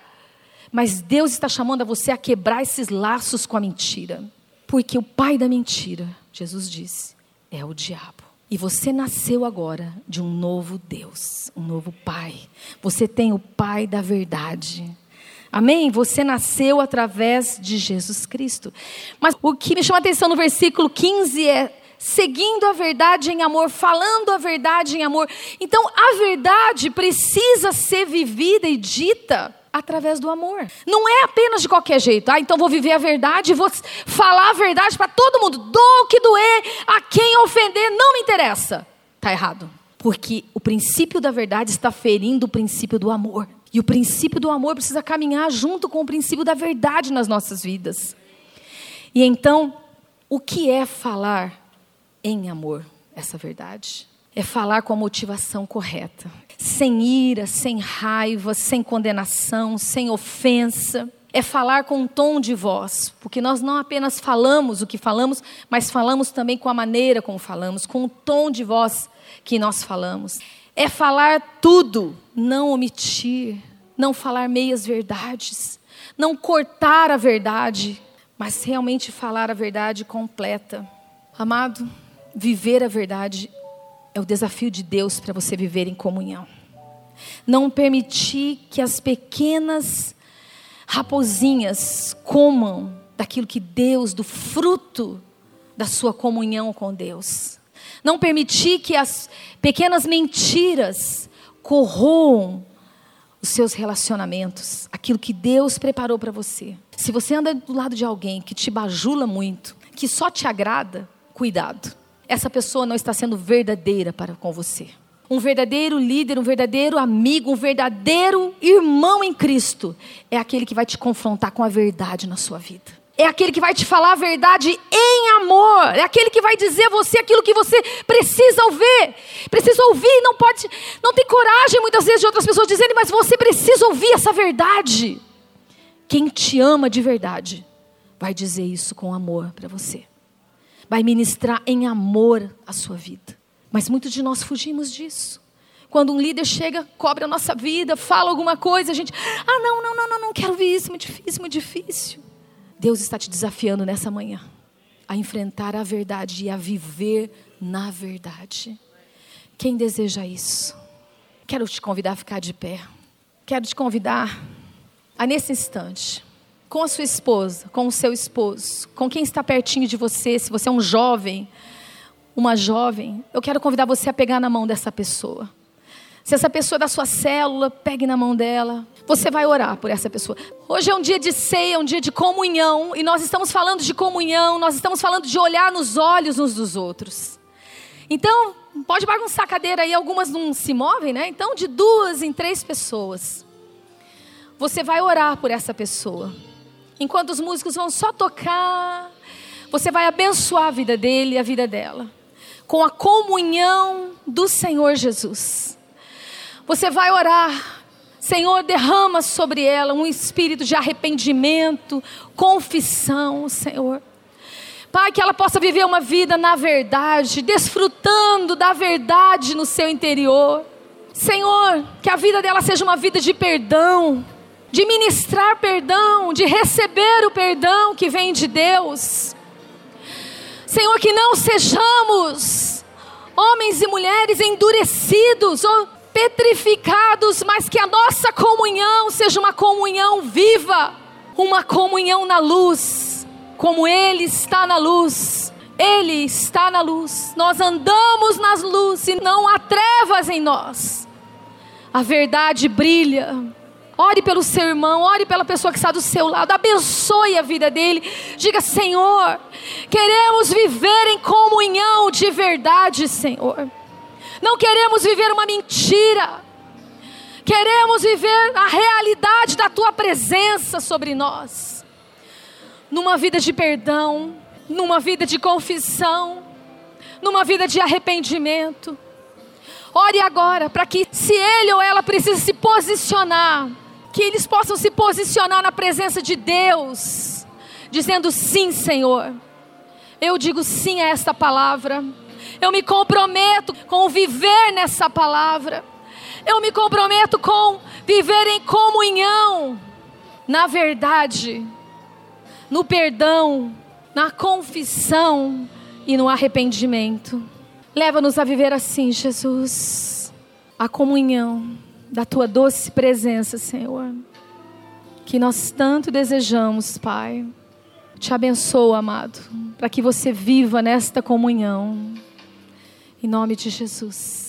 Speaker 1: Mas Deus está chamando a você a quebrar esses laços com a mentira. Porque o pai da mentira, Jesus disse, é o diabo. E você nasceu agora de um novo Deus, um novo pai. Você tem o pai da verdade. Amém? Você nasceu através de Jesus Cristo. Mas o que me chama a atenção no versículo 15 é seguindo a verdade em amor, falando a verdade em amor. Então, a verdade precisa ser vivida e dita através do amor. Não é apenas de qualquer jeito. Ah, então vou viver a verdade vou falar a verdade para todo mundo. Dou o que doer, a quem ofender, não me interessa. Está errado. Porque o princípio da verdade está ferindo o princípio do amor. E o princípio do amor precisa caminhar junto com o princípio da verdade nas nossas vidas. E então, o que é falar em amor? Essa verdade é falar com a motivação correta, sem ira, sem raiva, sem condenação, sem ofensa. É falar com um tom de voz, porque nós não apenas falamos o que falamos, mas falamos também com a maneira como falamos, com o tom de voz que nós falamos é falar tudo, não omitir, não falar meias verdades, não cortar a verdade, mas realmente falar a verdade completa. Amado, viver a verdade é o desafio de Deus para você viver em comunhão. Não permitir que as pequenas raposinhas comam daquilo que Deus, do fruto da sua comunhão com Deus. Não permitir que as pequenas mentiras corroam os seus relacionamentos, aquilo que Deus preparou para você. Se você anda do lado de alguém que te bajula muito, que só te agrada, cuidado. Essa pessoa não está sendo verdadeira para com você. Um verdadeiro líder, um verdadeiro amigo, um verdadeiro irmão em Cristo é aquele que vai te confrontar com a verdade na sua vida é aquele que vai te falar a verdade em amor, é aquele que vai dizer a você aquilo que você precisa ouvir. Precisa ouvir, não pode, não tem coragem muitas vezes de outras pessoas dizerem, mas você precisa ouvir essa verdade. Quem te ama de verdade vai dizer isso com amor para você. Vai ministrar em amor a sua vida. Mas muitos de nós fugimos disso. Quando um líder chega, cobre a nossa vida, fala alguma coisa, a gente, ah, não, não, não, não, não quero ouvir isso, muito difícil, muito difícil. Deus está te desafiando nessa manhã a enfrentar a verdade e a viver na verdade. Quem deseja isso? Quero te convidar a ficar de pé. Quero te convidar a, nesse instante, com a sua esposa, com o seu esposo, com quem está pertinho de você, se você é um jovem, uma jovem, eu quero convidar você a pegar na mão dessa pessoa. Se essa pessoa é da sua célula, pegue na mão dela. Você vai orar por essa pessoa. Hoje é um dia de ceia, é um dia de comunhão. E nós estamos falando de comunhão, nós estamos falando de olhar nos olhos uns dos outros. Então, pode bagunçar a cadeira aí, algumas não se movem, né? Então, de duas em três pessoas. Você vai orar por essa pessoa. Enquanto os músicos vão só tocar, você vai abençoar a vida dele e a vida dela. Com a comunhão do Senhor Jesus. Você vai orar. Senhor, derrama sobre ela um espírito de arrependimento, confissão, Senhor. Pai, que ela possa viver uma vida na verdade, desfrutando da verdade no seu interior. Senhor, que a vida dela seja uma vida de perdão, de ministrar perdão, de receber o perdão que vem de Deus. Senhor, que não sejamos homens e mulheres endurecidos ou petrificados, mas que a nossa comunhão seja uma comunhão viva, uma comunhão na luz, como Ele está na luz. Ele está na luz, nós andamos nas luzes e não há trevas em nós. A verdade brilha. Ore pelo seu irmão, ore pela pessoa que está do seu lado, abençoe a vida dele. Diga, Senhor, queremos viver em comunhão de verdade, Senhor. Não queremos viver uma mentira. Queremos viver a realidade da tua presença sobre nós. Numa vida de perdão, numa vida de confissão, numa vida de arrependimento. Ore agora para que, se ele ou ela precisa se posicionar, que eles possam se posicionar na presença de Deus, dizendo sim, Senhor. Eu digo sim a esta palavra. Eu me comprometo com viver nessa palavra. Eu me comprometo com viver em comunhão, na verdade, no perdão, na confissão e no arrependimento. Leva-nos a viver assim, Jesus, a comunhão da tua doce presença, Senhor, que nós tanto desejamos, Pai. Te abençoo, amado, para que você viva nesta comunhão. Em nome de Jesus.